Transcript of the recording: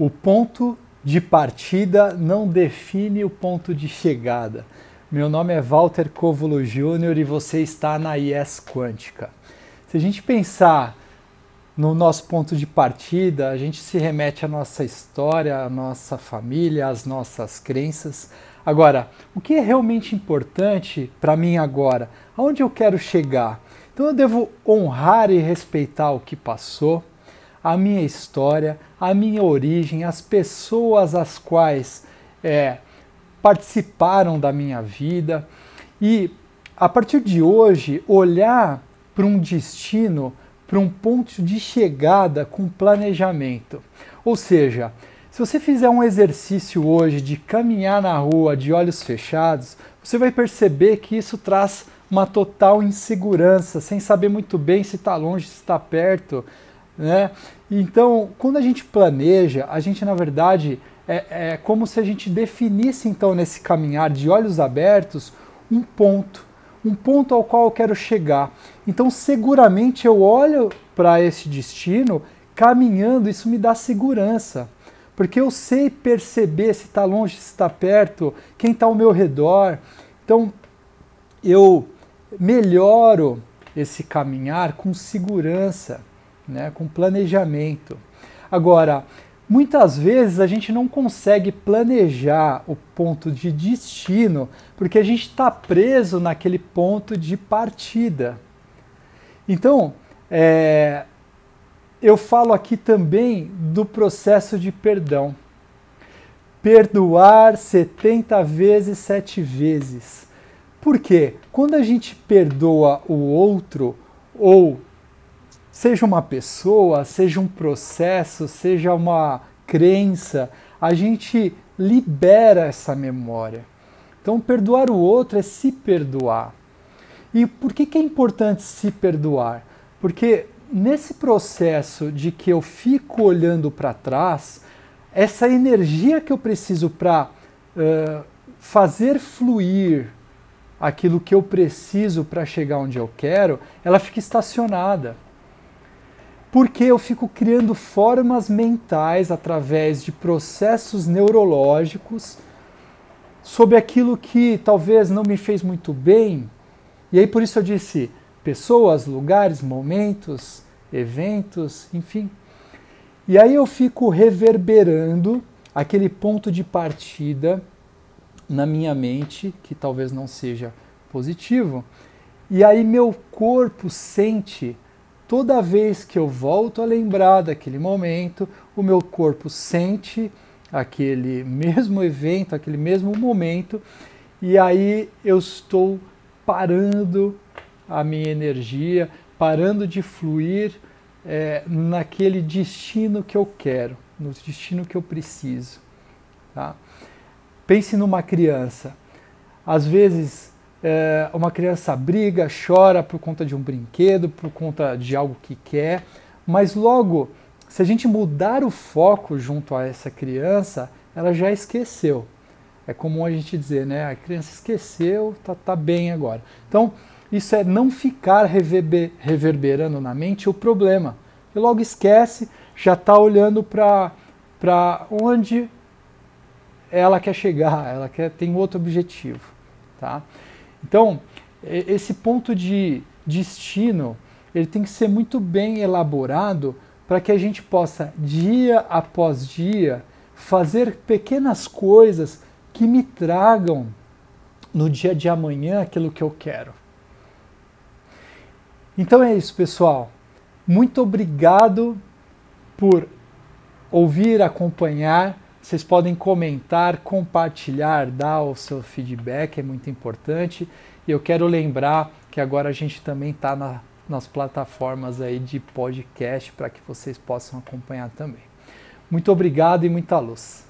O ponto de partida não define o ponto de chegada. Meu nome é Walter Covulo Júnior e você está na IES Quântica. Se a gente pensar no nosso ponto de partida, a gente se remete à nossa história, à nossa família, às nossas crenças. Agora, o que é realmente importante para mim agora? Aonde eu quero chegar? Então eu devo honrar e respeitar o que passou, a minha história, a minha origem, as pessoas as quais é, participaram da minha vida e a partir de hoje olhar para um destino, para um ponto de chegada com planejamento. Ou seja, se você fizer um exercício hoje de caminhar na rua de olhos fechados, você vai perceber que isso traz uma total insegurança, sem saber muito bem se está longe, se está perto, né? Então, quando a gente planeja, a gente na verdade é, é como se a gente definisse então nesse caminhar de olhos abertos um ponto, um ponto ao qual eu quero chegar. Então, seguramente eu olho para esse destino caminhando, isso me dá segurança, porque eu sei perceber se está longe, se está perto, quem está ao meu redor. Então, eu melhoro esse caminhar com segurança né, com planejamento. Agora, muitas vezes a gente não consegue planejar o ponto de destino porque a gente está preso naquele ponto de partida. Então, é, eu falo aqui também do processo de perdão. Perdoar 70 vezes, 7 vezes. Por quê? Quando a gente perdoa o outro ou seja uma pessoa, seja um processo, seja uma crença, a gente libera essa memória. Então, perdoar o outro é se perdoar. E por que, que é importante se perdoar? Porque nesse processo de que eu fico olhando para trás, essa energia que eu preciso para uh, fazer fluir aquilo que eu preciso para chegar onde eu quero, ela fica estacionada porque eu fico criando formas mentais através de processos neurológicos sobre aquilo que talvez não me fez muito bem. E aí por isso eu disse pessoas, lugares, momentos, eventos, enfim. E aí eu fico reverberando aquele ponto de partida na minha mente, que talvez não seja positivo. E aí meu corpo sente toda vez que eu volto a lembrar daquele momento, o meu corpo sente aquele mesmo evento, aquele mesmo momento, e aí eu estou parando a minha energia, parando de fluir é, naquele destino que eu quero, no destino que eu preciso. Tá? Pense numa criança. Às vezes é, uma criança briga, chora por conta de um brinquedo, por conta de algo que quer, mas logo, se a gente mudar o foco junto a essa criança, ela já esqueceu. É comum a gente dizer, né? A criança esqueceu, tá, tá bem agora. Então, isso é não ficar reverber, reverberando na mente o problema. E logo esquece, já está olhando para onde ela quer chegar, ela quer tem outro objetivo, tá? Então, esse ponto de destino, ele tem que ser muito bem elaborado para que a gente possa, dia após dia, fazer pequenas coisas que me tragam no dia de amanhã aquilo que eu quero. Então é isso, pessoal. Muito obrigado por ouvir, acompanhar vocês podem comentar, compartilhar, dar o seu feedback, é muito importante. E eu quero lembrar que agora a gente também está na, nas plataformas aí de podcast para que vocês possam acompanhar também. Muito obrigado e muita luz.